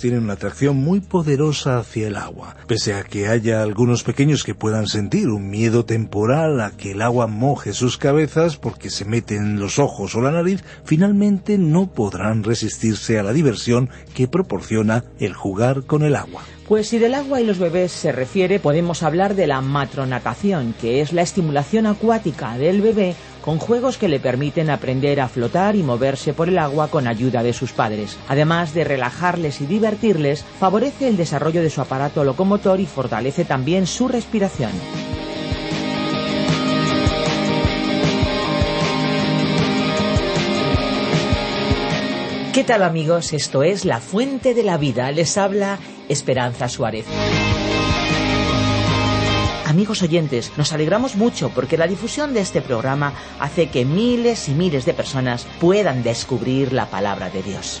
Tienen una atracción muy poderosa hacia el agua. Pese a que haya algunos pequeños que puedan sentir un miedo temporal a que el agua moje sus cabezas porque se mete en los ojos o la nariz, finalmente no podrán resistirse a la diversión que proporciona el jugar con el agua. Pues si del agua y los bebés se refiere, podemos hablar de la matronatación, que es la estimulación acuática del bebé con juegos que le permiten aprender a flotar y moverse por el agua con ayuda de sus padres. Además de relajarles y divertirles, favorece el desarrollo de su aparato locomotor y fortalece también su respiración. ¿Qué tal amigos? Esto es La Fuente de la Vida. Les habla Esperanza Suárez. Amigos oyentes, nos alegramos mucho porque la difusión de este programa hace que miles y miles de personas puedan descubrir la palabra de Dios.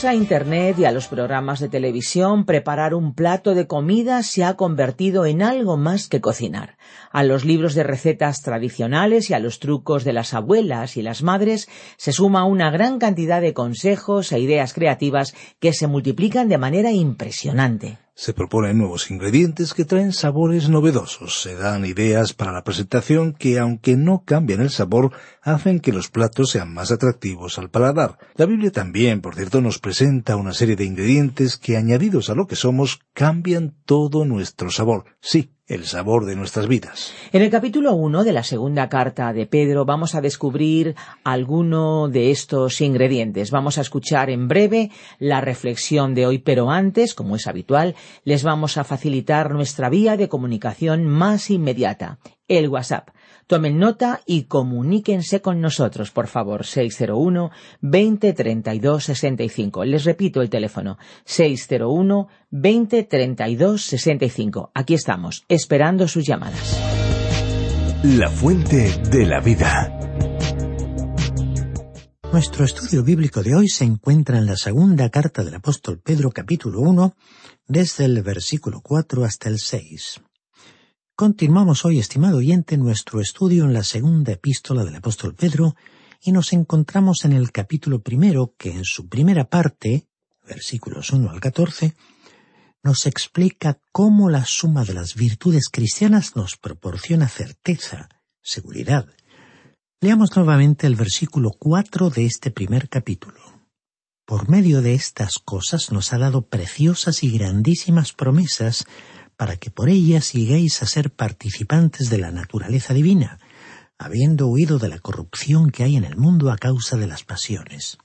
Gracias a Internet y a los programas de televisión, preparar un plato de comida se ha convertido en algo más que cocinar. A los libros de recetas tradicionales y a los trucos de las abuelas y las madres se suma una gran cantidad de consejos e ideas creativas que se multiplican de manera impresionante. Se proponen nuevos ingredientes que traen sabores novedosos, se dan ideas para la presentación que, aunque no cambian el sabor, hacen que los platos sean más atractivos al paladar. La Biblia también, por cierto, nos presenta una serie de ingredientes que, añadidos a lo que somos, cambian todo nuestro sabor. Sí, el sabor de nuestras vidas. En el capítulo 1 de la segunda carta de Pedro vamos a descubrir alguno de estos ingredientes. Vamos a escuchar en breve la reflexión de hoy, pero antes, como es habitual, les vamos a facilitar nuestra vía de comunicación más inmediata, el WhatsApp. Tomen nota y comuníquense con nosotros, por favor, 601 20 32 65. Les repito el teléfono, 601 20 32 65. Aquí estamos, esperando sus llamadas. La fuente de la vida. Nuestro estudio bíblico de hoy se encuentra en la segunda carta del apóstol Pedro capítulo 1, desde el versículo 4 hasta el 6. Continuamos hoy, estimado oyente, nuestro estudio en la segunda epístola del apóstol Pedro y nos encontramos en el capítulo primero que en su primera parte, versículos 1 al 14, nos explica cómo la suma de las virtudes cristianas nos proporciona certeza, seguridad. Leamos nuevamente el versículo 4 de este primer capítulo. Por medio de estas cosas nos ha dado preciosas y grandísimas promesas para que por ellas lleguéis a ser participantes de la naturaleza divina, habiendo huido de la corrupción que hay en el mundo a causa de las pasiones.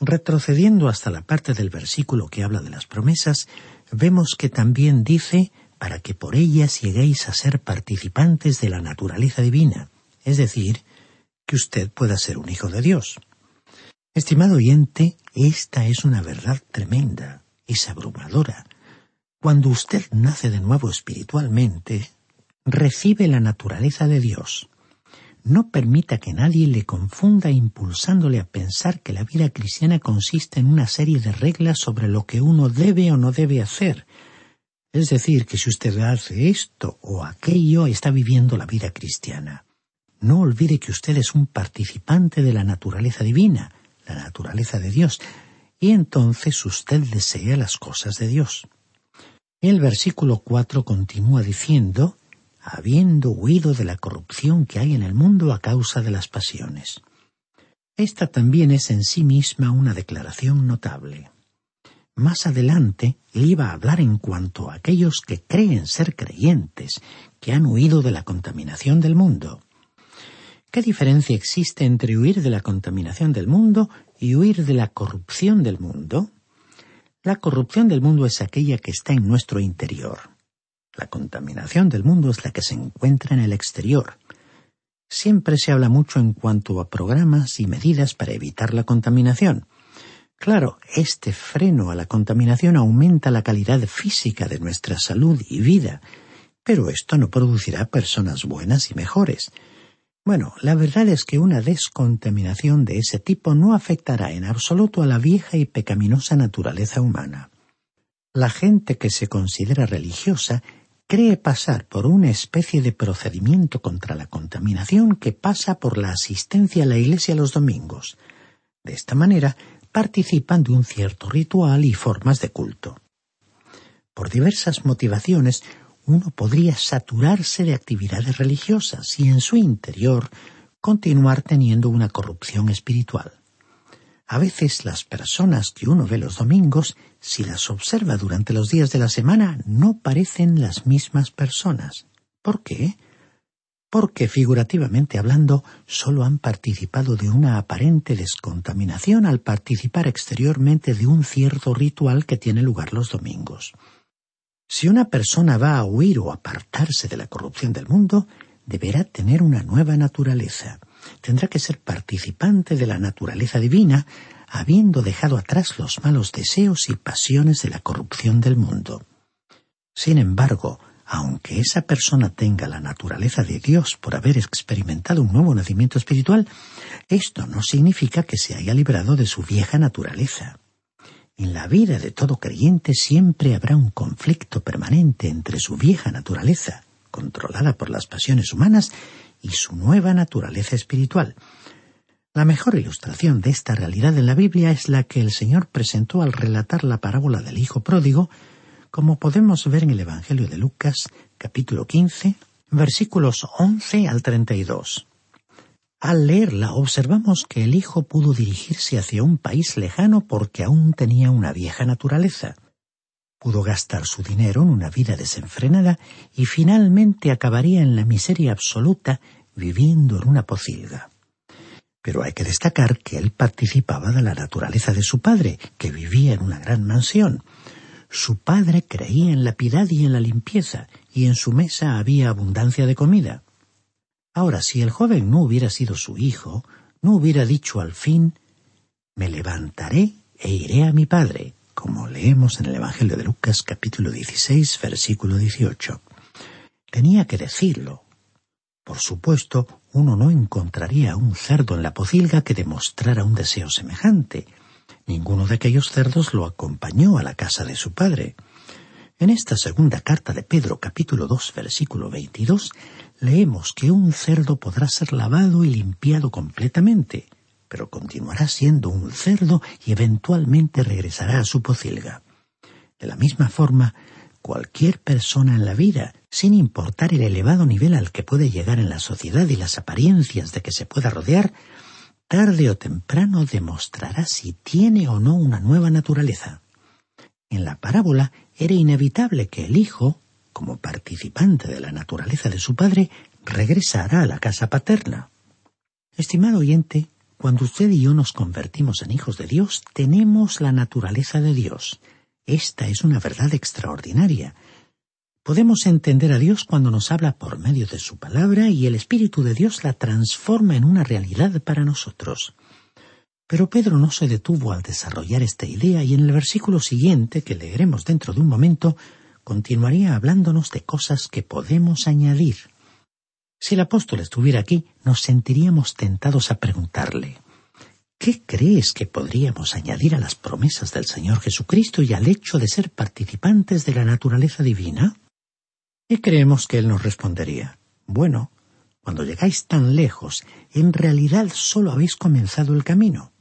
Retrocediendo hasta la parte del versículo que habla de las promesas, vemos que también dice para que por ellas lleguéis a ser participantes de la naturaleza divina, es decir, que usted pueda ser un hijo de Dios. Estimado oyente, esta es una verdad tremenda, es abrumadora, cuando usted nace de nuevo espiritualmente, recibe la naturaleza de Dios. No permita que nadie le confunda impulsándole a pensar que la vida cristiana consiste en una serie de reglas sobre lo que uno debe o no debe hacer. Es decir, que si usted hace esto o aquello, está viviendo la vida cristiana. No olvide que usted es un participante de la naturaleza divina, la naturaleza de Dios, y entonces usted desea las cosas de Dios. El versículo cuatro continúa diciendo, habiendo huido de la corrupción que hay en el mundo a causa de las pasiones. Esta también es en sí misma una declaración notable. Más adelante, él iba a hablar en cuanto a aquellos que creen ser creyentes, que han huido de la contaminación del mundo. ¿Qué diferencia existe entre huir de la contaminación del mundo y huir de la corrupción del mundo? La corrupción del mundo es aquella que está en nuestro interior. La contaminación del mundo es la que se encuentra en el exterior. Siempre se habla mucho en cuanto a programas y medidas para evitar la contaminación. Claro, este freno a la contaminación aumenta la calidad física de nuestra salud y vida, pero esto no producirá personas buenas y mejores. Bueno, la verdad es que una descontaminación de ese tipo no afectará en absoluto a la vieja y pecaminosa naturaleza humana. La gente que se considera religiosa cree pasar por una especie de procedimiento contra la contaminación que pasa por la asistencia a la iglesia los domingos. De esta manera, participan de un cierto ritual y formas de culto. Por diversas motivaciones, uno podría saturarse de actividades religiosas y en su interior continuar teniendo una corrupción espiritual. A veces las personas que uno ve los domingos, si las observa durante los días de la semana, no parecen las mismas personas. ¿Por qué? Porque, figurativamente hablando, solo han participado de una aparente descontaminación al participar exteriormente de un cierto ritual que tiene lugar los domingos. Si una persona va a huir o apartarse de la corrupción del mundo, deberá tener una nueva naturaleza. Tendrá que ser participante de la naturaleza divina, habiendo dejado atrás los malos deseos y pasiones de la corrupción del mundo. Sin embargo, aunque esa persona tenga la naturaleza de Dios por haber experimentado un nuevo nacimiento espiritual, esto no significa que se haya librado de su vieja naturaleza. En la vida de todo creyente siempre habrá un conflicto permanente entre su vieja naturaleza, controlada por las pasiones humanas, y su nueva naturaleza espiritual. La mejor ilustración de esta realidad en la Biblia es la que el Señor presentó al relatar la parábola del Hijo Pródigo, como podemos ver en el Evangelio de Lucas, capítulo 15, versículos 11 al 32. Al leerla observamos que el hijo pudo dirigirse hacia un país lejano porque aún tenía una vieja naturaleza. Pudo gastar su dinero en una vida desenfrenada y finalmente acabaría en la miseria absoluta viviendo en una pocilga. Pero hay que destacar que él participaba de la naturaleza de su padre, que vivía en una gran mansión, su padre creía en la piedad y en la limpieza, y en su mesa había abundancia de comida. Ahora, si el joven no hubiera sido su hijo, no hubiera dicho al fin Me levantaré e iré a mi padre, como leemos en el Evangelio de Lucas capítulo 16, versículo 18. Tenía que decirlo. Por supuesto, uno no encontraría un cerdo en la pocilga que demostrara un deseo semejante, Ninguno de aquellos cerdos lo acompañó a la casa de su padre. En esta segunda carta de Pedro capítulo 2 versículo 22 leemos que un cerdo podrá ser lavado y limpiado completamente, pero continuará siendo un cerdo y eventualmente regresará a su pocilga. De la misma forma, cualquier persona en la vida, sin importar el elevado nivel al que puede llegar en la sociedad y las apariencias de que se pueda rodear, tarde o temprano demostrará si tiene o no una nueva naturaleza. En la parábola era inevitable que el hijo, como participante de la naturaleza de su padre, regresara a la casa paterna. Estimado oyente, cuando usted y yo nos convertimos en hijos de Dios, tenemos la naturaleza de Dios. Esta es una verdad extraordinaria, Podemos entender a Dios cuando nos habla por medio de su palabra y el Espíritu de Dios la transforma en una realidad para nosotros. Pero Pedro no se detuvo al desarrollar esta idea y en el versículo siguiente, que leeremos dentro de un momento, continuaría hablándonos de cosas que podemos añadir. Si el apóstol estuviera aquí, nos sentiríamos tentados a preguntarle ¿Qué crees que podríamos añadir a las promesas del Señor Jesucristo y al hecho de ser participantes de la naturaleza divina? Y creemos que él nos respondería, bueno, cuando llegáis tan lejos, en realidad solo habéis comenzado el camino.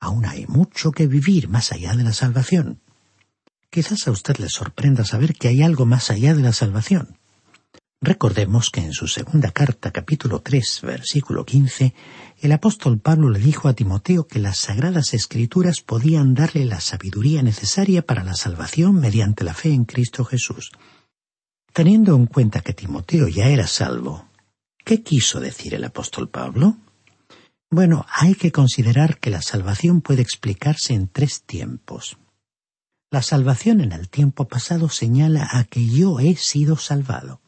Aún hay mucho que vivir más allá de la salvación. Quizás a usted le sorprenda saber que hay algo más allá de la salvación. Recordemos que en su segunda carta, capítulo 3, versículo 15, el apóstol Pablo le dijo a Timoteo que las sagradas escrituras podían darle la sabiduría necesaria para la salvación mediante la fe en Cristo Jesús. Teniendo en cuenta que Timoteo ya era salvo, ¿qué quiso decir el apóstol Pablo? Bueno, hay que considerar que la salvación puede explicarse en tres tiempos. La salvación en el tiempo pasado señala a que yo he sido salvado.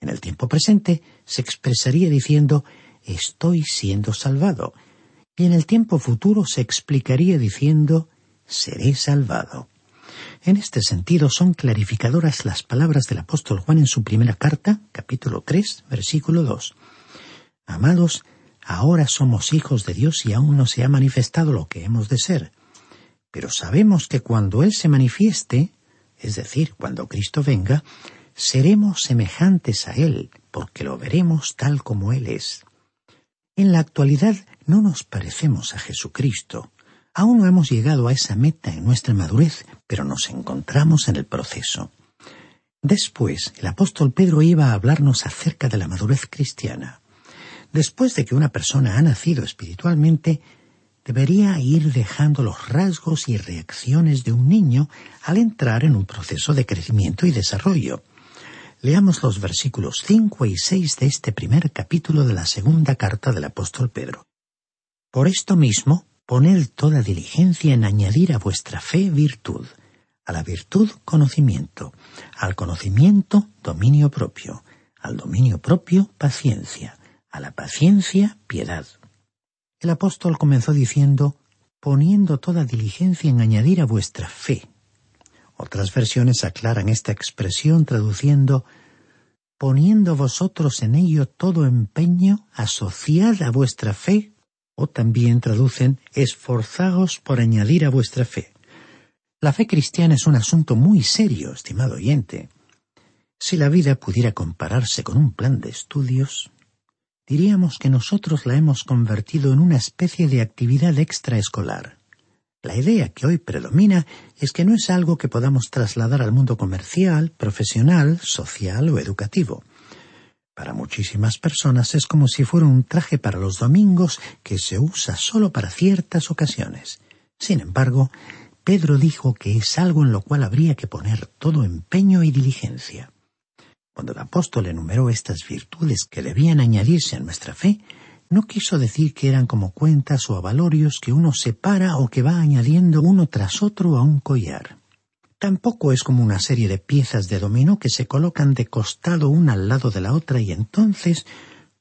En el tiempo presente se expresaría diciendo estoy siendo salvado. Y en el tiempo futuro se explicaría diciendo seré salvado. En este sentido son clarificadoras las palabras del apóstol Juan en su primera carta, capítulo 3, versículo 2. Amados, ahora somos hijos de Dios y aún no se ha manifestado lo que hemos de ser. Pero sabemos que cuando Él se manifieste, es decir, cuando Cristo venga, seremos semejantes a Él, porque lo veremos tal como Él es. En la actualidad no nos parecemos a Jesucristo, Aún no hemos llegado a esa meta en nuestra madurez, pero nos encontramos en el proceso. Después, el apóstol Pedro iba a hablarnos acerca de la madurez cristiana. Después de que una persona ha nacido espiritualmente, debería ir dejando los rasgos y reacciones de un niño al entrar en un proceso de crecimiento y desarrollo. Leamos los versículos 5 y 6 de este primer capítulo de la segunda carta del apóstol Pedro. Por esto mismo, Poned toda diligencia en añadir a vuestra fe virtud, a la virtud conocimiento, al conocimiento dominio propio, al dominio propio paciencia, a la paciencia piedad. El apóstol comenzó diciendo, poniendo toda diligencia en añadir a vuestra fe. Otras versiones aclaran esta expresión traduciendo poniendo vosotros en ello todo empeño, asociad a vuestra fe, o también traducen esforzaos por añadir a vuestra fe. La fe cristiana es un asunto muy serio, estimado oyente. Si la vida pudiera compararse con un plan de estudios, diríamos que nosotros la hemos convertido en una especie de actividad extraescolar. La idea que hoy predomina es que no es algo que podamos trasladar al mundo comercial, profesional, social o educativo. Para muchísimas personas es como si fuera un traje para los domingos que se usa solo para ciertas ocasiones. Sin embargo, Pedro dijo que es algo en lo cual habría que poner todo empeño y diligencia. Cuando el apóstol enumeró estas virtudes que debían añadirse a nuestra fe, no quiso decir que eran como cuentas o avalorios que uno separa o que va añadiendo uno tras otro a un collar. Tampoco es como una serie de piezas de dominó que se colocan de costado una al lado de la otra y entonces,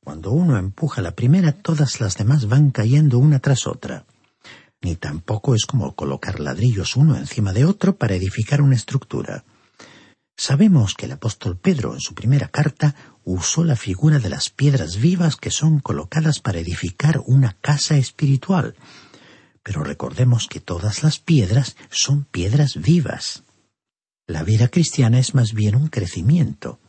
cuando uno empuja la primera, todas las demás van cayendo una tras otra. Ni tampoco es como colocar ladrillos uno encima de otro para edificar una estructura. Sabemos que el apóstol Pedro en su primera carta usó la figura de las piedras vivas que son colocadas para edificar una casa espiritual. Pero recordemos que todas las piedras son piedras vivas. La vida cristiana es más bien un crecimiento.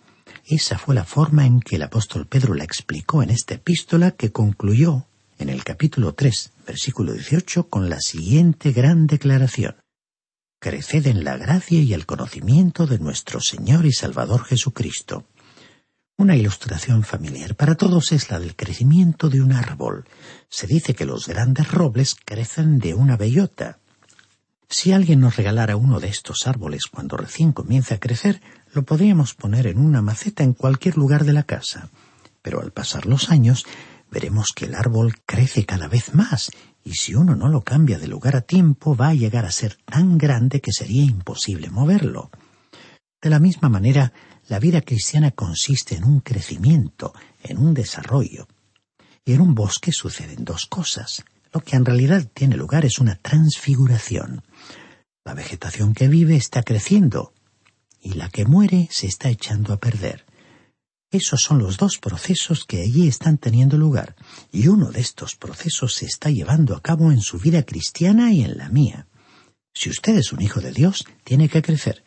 Esa fue la forma en que el apóstol Pedro la explicó en esta epístola que concluyó en el capítulo 3, versículo 18, con la siguiente gran declaración creced en la gracia y el conocimiento de nuestro Señor y Salvador Jesucristo. Una ilustración familiar para todos es la del crecimiento de un árbol. Se dice que los grandes robles crecen de una bellota. Si alguien nos regalara uno de estos árboles cuando recién comienza a crecer, lo podríamos poner en una maceta en cualquier lugar de la casa. Pero al pasar los años, veremos que el árbol crece cada vez más y si uno no lo cambia de lugar a tiempo va a llegar a ser tan grande que sería imposible moverlo. De la misma manera, la vida cristiana consiste en un crecimiento, en un desarrollo. Y en un bosque suceden dos cosas. Lo que en realidad tiene lugar es una transfiguración. La vegetación que vive está creciendo y la que muere se está echando a perder. Esos son los dos procesos que allí están teniendo lugar, y uno de estos procesos se está llevando a cabo en su vida cristiana y en la mía. Si usted es un hijo de Dios, tiene que crecer.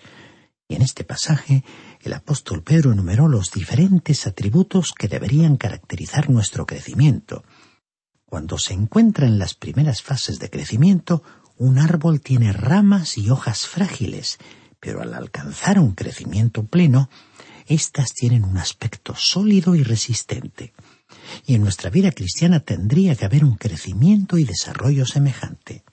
Y en este pasaje, el apóstol Pedro enumeró los diferentes atributos que deberían caracterizar nuestro crecimiento. Cuando se encuentra en las primeras fases de crecimiento, un árbol tiene ramas y hojas frágiles, pero al alcanzar un crecimiento pleno, éstas tienen un aspecto sólido y resistente. Y en nuestra vida cristiana tendría que haber un crecimiento y desarrollo semejante.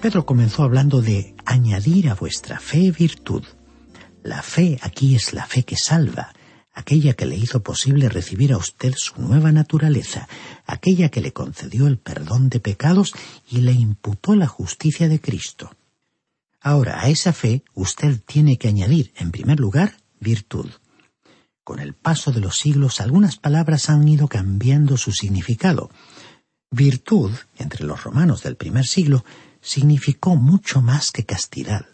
Pedro comenzó hablando de añadir a vuestra fe virtud. La fe aquí es la fe que salva, aquella que le hizo posible recibir a usted su nueva naturaleza, aquella que le concedió el perdón de pecados y le imputó la justicia de Cristo. Ahora, a esa fe usted tiene que añadir, en primer lugar, virtud. Con el paso de los siglos algunas palabras han ido cambiando su significado. Virtud, entre los romanos del primer siglo, significó mucho más que castidad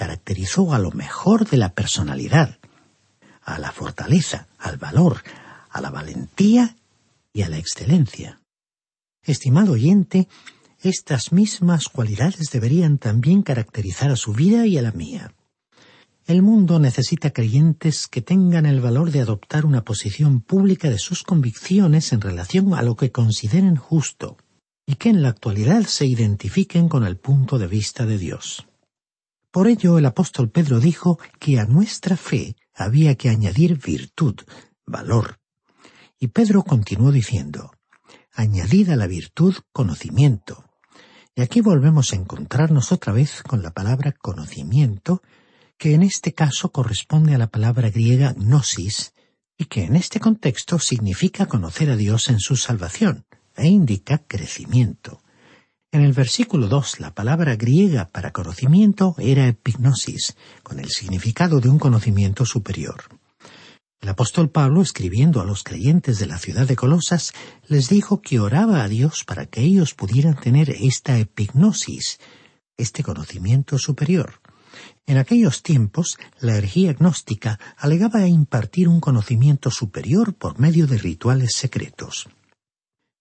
caracterizó a lo mejor de la personalidad, a la fortaleza, al valor, a la valentía y a la excelencia. Estimado oyente, estas mismas cualidades deberían también caracterizar a su vida y a la mía. El mundo necesita creyentes que tengan el valor de adoptar una posición pública de sus convicciones en relación a lo que consideren justo, y que en la actualidad se identifiquen con el punto de vista de Dios. Por ello el apóstol Pedro dijo que a nuestra fe había que añadir virtud, valor. Y Pedro continuó diciendo, añadid a la virtud conocimiento. Y aquí volvemos a encontrarnos otra vez con la palabra conocimiento, que en este caso corresponde a la palabra griega gnosis, y que en este contexto significa conocer a Dios en su salvación, e indica crecimiento. En el versículo 2, la palabra griega para conocimiento era epignosis, con el significado de un conocimiento superior. El apóstol Pablo, escribiendo a los creyentes de la ciudad de Colosas, les dijo que oraba a Dios para que ellos pudieran tener esta epignosis, este conocimiento superior. En aquellos tiempos, la herejía gnóstica alegaba impartir un conocimiento superior por medio de rituales secretos.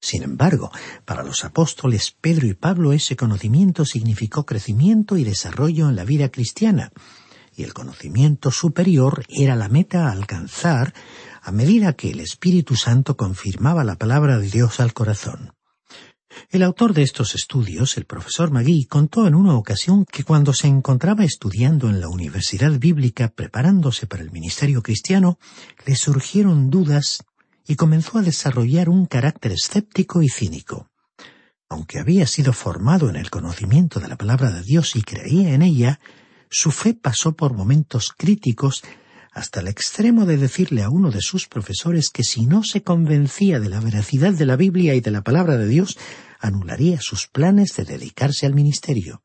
Sin embargo, para los apóstoles Pedro y Pablo ese conocimiento significó crecimiento y desarrollo en la vida cristiana, y el conocimiento superior era la meta a alcanzar a medida que el Espíritu Santo confirmaba la palabra de Dios al corazón. El autor de estos estudios, el profesor Magui, contó en una ocasión que cuando se encontraba estudiando en la Universidad Bíblica preparándose para el ministerio cristiano, le surgieron dudas y comenzó a desarrollar un carácter escéptico y cínico. Aunque había sido formado en el conocimiento de la palabra de Dios y creía en ella, su fe pasó por momentos críticos hasta el extremo de decirle a uno de sus profesores que si no se convencía de la veracidad de la Biblia y de la palabra de Dios, anularía sus planes de dedicarse al ministerio.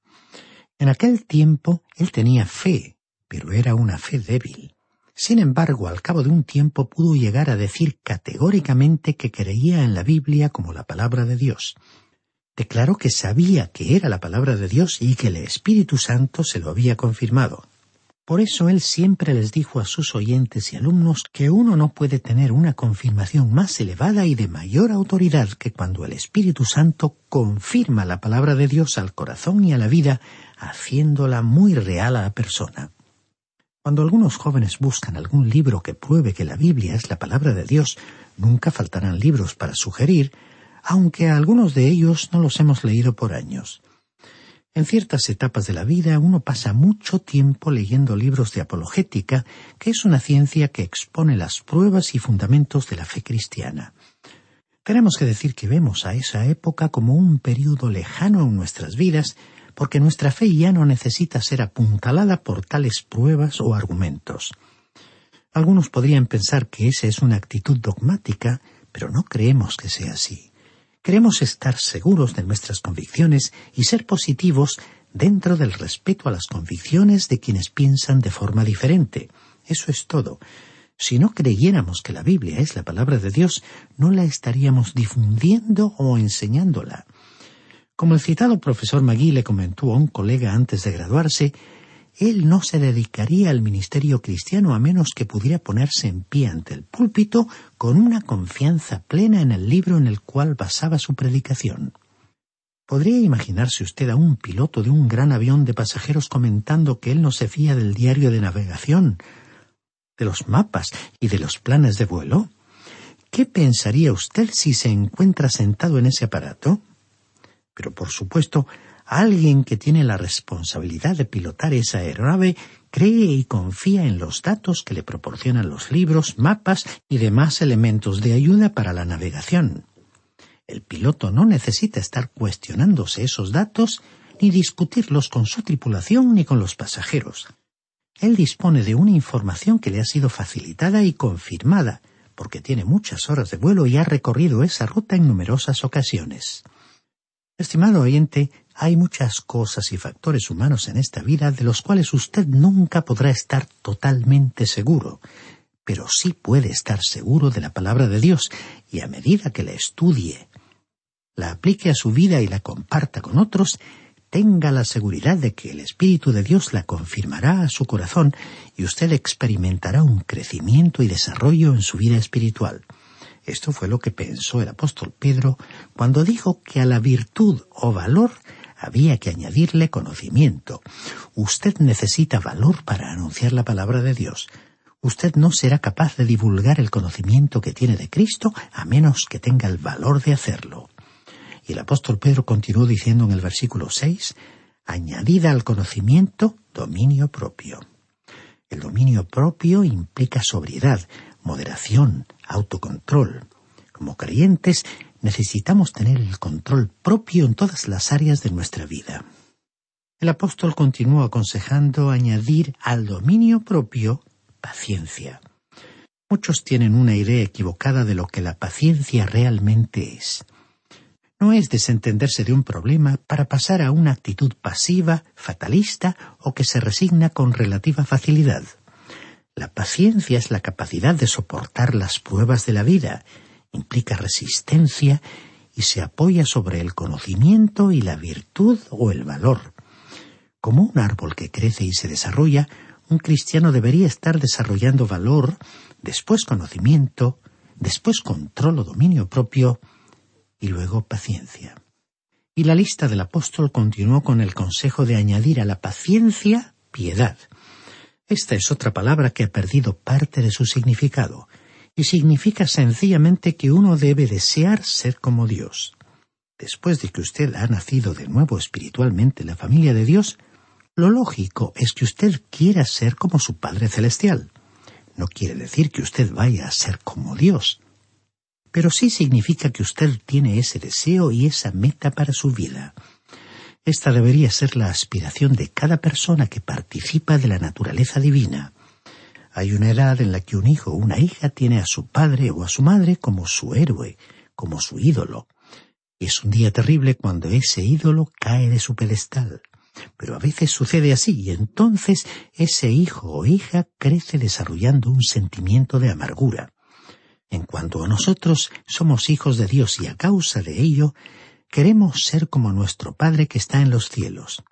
En aquel tiempo él tenía fe, pero era una fe débil. Sin embargo, al cabo de un tiempo pudo llegar a decir categóricamente que creía en la Biblia como la palabra de Dios declaró que sabía que era la palabra de Dios y que el Espíritu Santo se lo había confirmado. Por eso él siempre les dijo a sus oyentes y alumnos que uno no puede tener una confirmación más elevada y de mayor autoridad que cuando el Espíritu Santo confirma la palabra de Dios al corazón y a la vida, haciéndola muy real a la persona. Cuando algunos jóvenes buscan algún libro que pruebe que la Biblia es la palabra de Dios, nunca faltarán libros para sugerir aunque algunos de ellos no los hemos leído por años. En ciertas etapas de la vida uno pasa mucho tiempo leyendo libros de apologética, que es una ciencia que expone las pruebas y fundamentos de la fe cristiana. Tenemos que decir que vemos a esa época como un período lejano en nuestras vidas, porque nuestra fe ya no necesita ser apuntalada por tales pruebas o argumentos. Algunos podrían pensar que esa es una actitud dogmática, pero no creemos que sea así. Queremos estar seguros de nuestras convicciones y ser positivos dentro del respeto a las convicciones de quienes piensan de forma diferente. Eso es todo. Si no creyéramos que la Biblia es la palabra de Dios, no la estaríamos difundiendo o enseñándola. Como el citado profesor Magui le comentó a un colega antes de graduarse, él no se dedicaría al ministerio cristiano a menos que pudiera ponerse en pie ante el púlpito con una confianza plena en el libro en el cual basaba su predicación. ¿Podría imaginarse usted a un piloto de un gran avión de pasajeros comentando que él no se fía del diario de navegación, de los mapas y de los planes de vuelo? ¿Qué pensaría usted si se encuentra sentado en ese aparato? Pero por supuesto, Alguien que tiene la responsabilidad de pilotar esa aeronave cree y confía en los datos que le proporcionan los libros, mapas y demás elementos de ayuda para la navegación. El piloto no necesita estar cuestionándose esos datos ni discutirlos con su tripulación ni con los pasajeros. Él dispone de una información que le ha sido facilitada y confirmada, porque tiene muchas horas de vuelo y ha recorrido esa ruta en numerosas ocasiones. Estimado oyente, hay muchas cosas y factores humanos en esta vida de los cuales usted nunca podrá estar totalmente seguro, pero sí puede estar seguro de la palabra de Dios y a medida que la estudie, la aplique a su vida y la comparta con otros, tenga la seguridad de que el Espíritu de Dios la confirmará a su corazón y usted experimentará un crecimiento y desarrollo en su vida espiritual. Esto fue lo que pensó el apóstol Pedro cuando dijo que a la virtud o valor había que añadirle conocimiento. Usted necesita valor para anunciar la palabra de Dios. Usted no será capaz de divulgar el conocimiento que tiene de Cristo a menos que tenga el valor de hacerlo. Y el apóstol Pedro continuó diciendo en el versículo 6, añadida al conocimiento, dominio propio. El dominio propio implica sobriedad, moderación, autocontrol. Como creyentes necesitamos tener el control propio en todas las áreas de nuestra vida. El apóstol continuó aconsejando añadir al dominio propio paciencia. Muchos tienen una idea equivocada de lo que la paciencia realmente es. no es desentenderse de un problema para pasar a una actitud pasiva, fatalista o que se resigna con relativa facilidad. La paciencia es la capacidad de soportar las pruebas de la vida, implica resistencia y se apoya sobre el conocimiento y la virtud o el valor. Como un árbol que crece y se desarrolla, un cristiano debería estar desarrollando valor, después conocimiento, después control o dominio propio y luego paciencia. Y la lista del apóstol continuó con el consejo de añadir a la paciencia piedad. Esta es otra palabra que ha perdido parte de su significado, y significa sencillamente que uno debe desear ser como Dios. Después de que usted ha nacido de nuevo espiritualmente en la familia de Dios, lo lógico es que usted quiera ser como su Padre Celestial. No quiere decir que usted vaya a ser como Dios, pero sí significa que usted tiene ese deseo y esa meta para su vida. Esta debería ser la aspiración de cada persona que participa de la naturaleza divina. Hay una edad en la que un hijo o una hija tiene a su padre o a su madre como su héroe, como su ídolo. Y es un día terrible cuando ese ídolo cae de su pedestal. Pero a veces sucede así y entonces ese hijo o hija crece desarrollando un sentimiento de amargura. En cuanto a nosotros somos hijos de Dios y a causa de ello queremos ser como nuestro Padre que está en los cielos.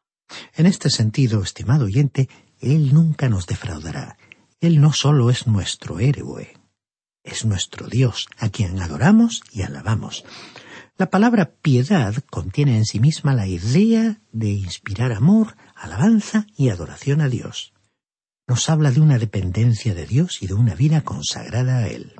En este sentido, estimado oyente, Él nunca nos defraudará. Él no solo es nuestro héroe, es nuestro Dios, a quien adoramos y alabamos. La palabra piedad contiene en sí misma la idea de inspirar amor, alabanza y adoración a Dios. Nos habla de una dependencia de Dios y de una vida consagrada a Él.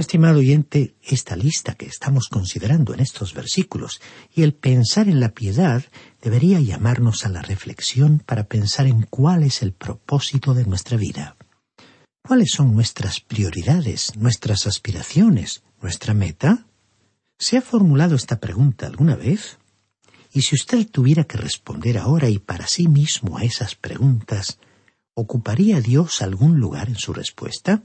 Estimado oyente, esta lista que estamos considerando en estos versículos y el pensar en la piedad debería llamarnos a la reflexión para pensar en cuál es el propósito de nuestra vida. ¿Cuáles son nuestras prioridades, nuestras aspiraciones, nuestra meta? ¿Se ha formulado esta pregunta alguna vez? Y si usted tuviera que responder ahora y para sí mismo a esas preguntas, ¿ocuparía Dios algún lugar en su respuesta?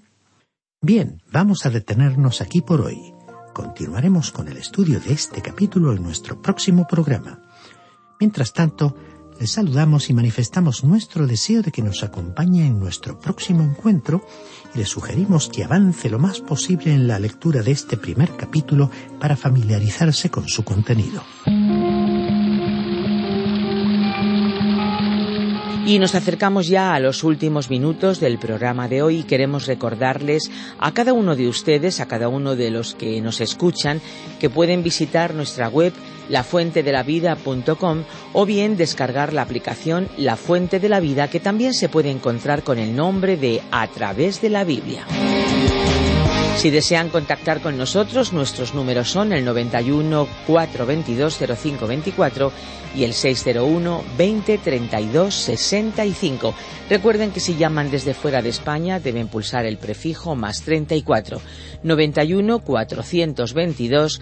Bien, vamos a detenernos aquí por hoy. Continuaremos con el estudio de este capítulo en nuestro próximo programa. Mientras tanto, les saludamos y manifestamos nuestro deseo de que nos acompañe en nuestro próximo encuentro y le sugerimos que avance lo más posible en la lectura de este primer capítulo para familiarizarse con su contenido. Y nos acercamos ya a los últimos minutos del programa de hoy y queremos recordarles a cada uno de ustedes, a cada uno de los que nos escuchan, que pueden visitar nuestra web lafuentedelavida.com o bien descargar la aplicación La Fuente de la Vida que también se puede encontrar con el nombre de A través de la Biblia. Si desean contactar con nosotros, nuestros números son el 91 422 0524 y el 601 20 32 65. Recuerden que si llaman desde fuera de España deben pulsar el prefijo más 34 91 422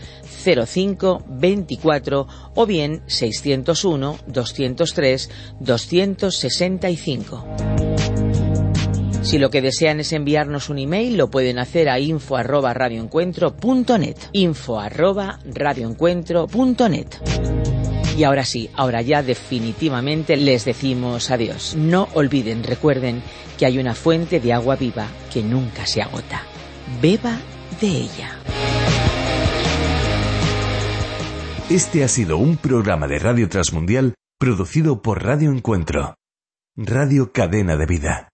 05 24 o bien 601 203 265. Si lo que desean es enviarnos un email, lo pueden hacer a info arroba radioencuentro.net. Info arroba radioencuentro.net. Y ahora sí, ahora ya definitivamente les decimos adiós. No olviden, recuerden que hay una fuente de agua viva que nunca se agota. Beba de ella. Este ha sido un programa de Radio Transmundial producido por Radio Encuentro, Radio Cadena de Vida.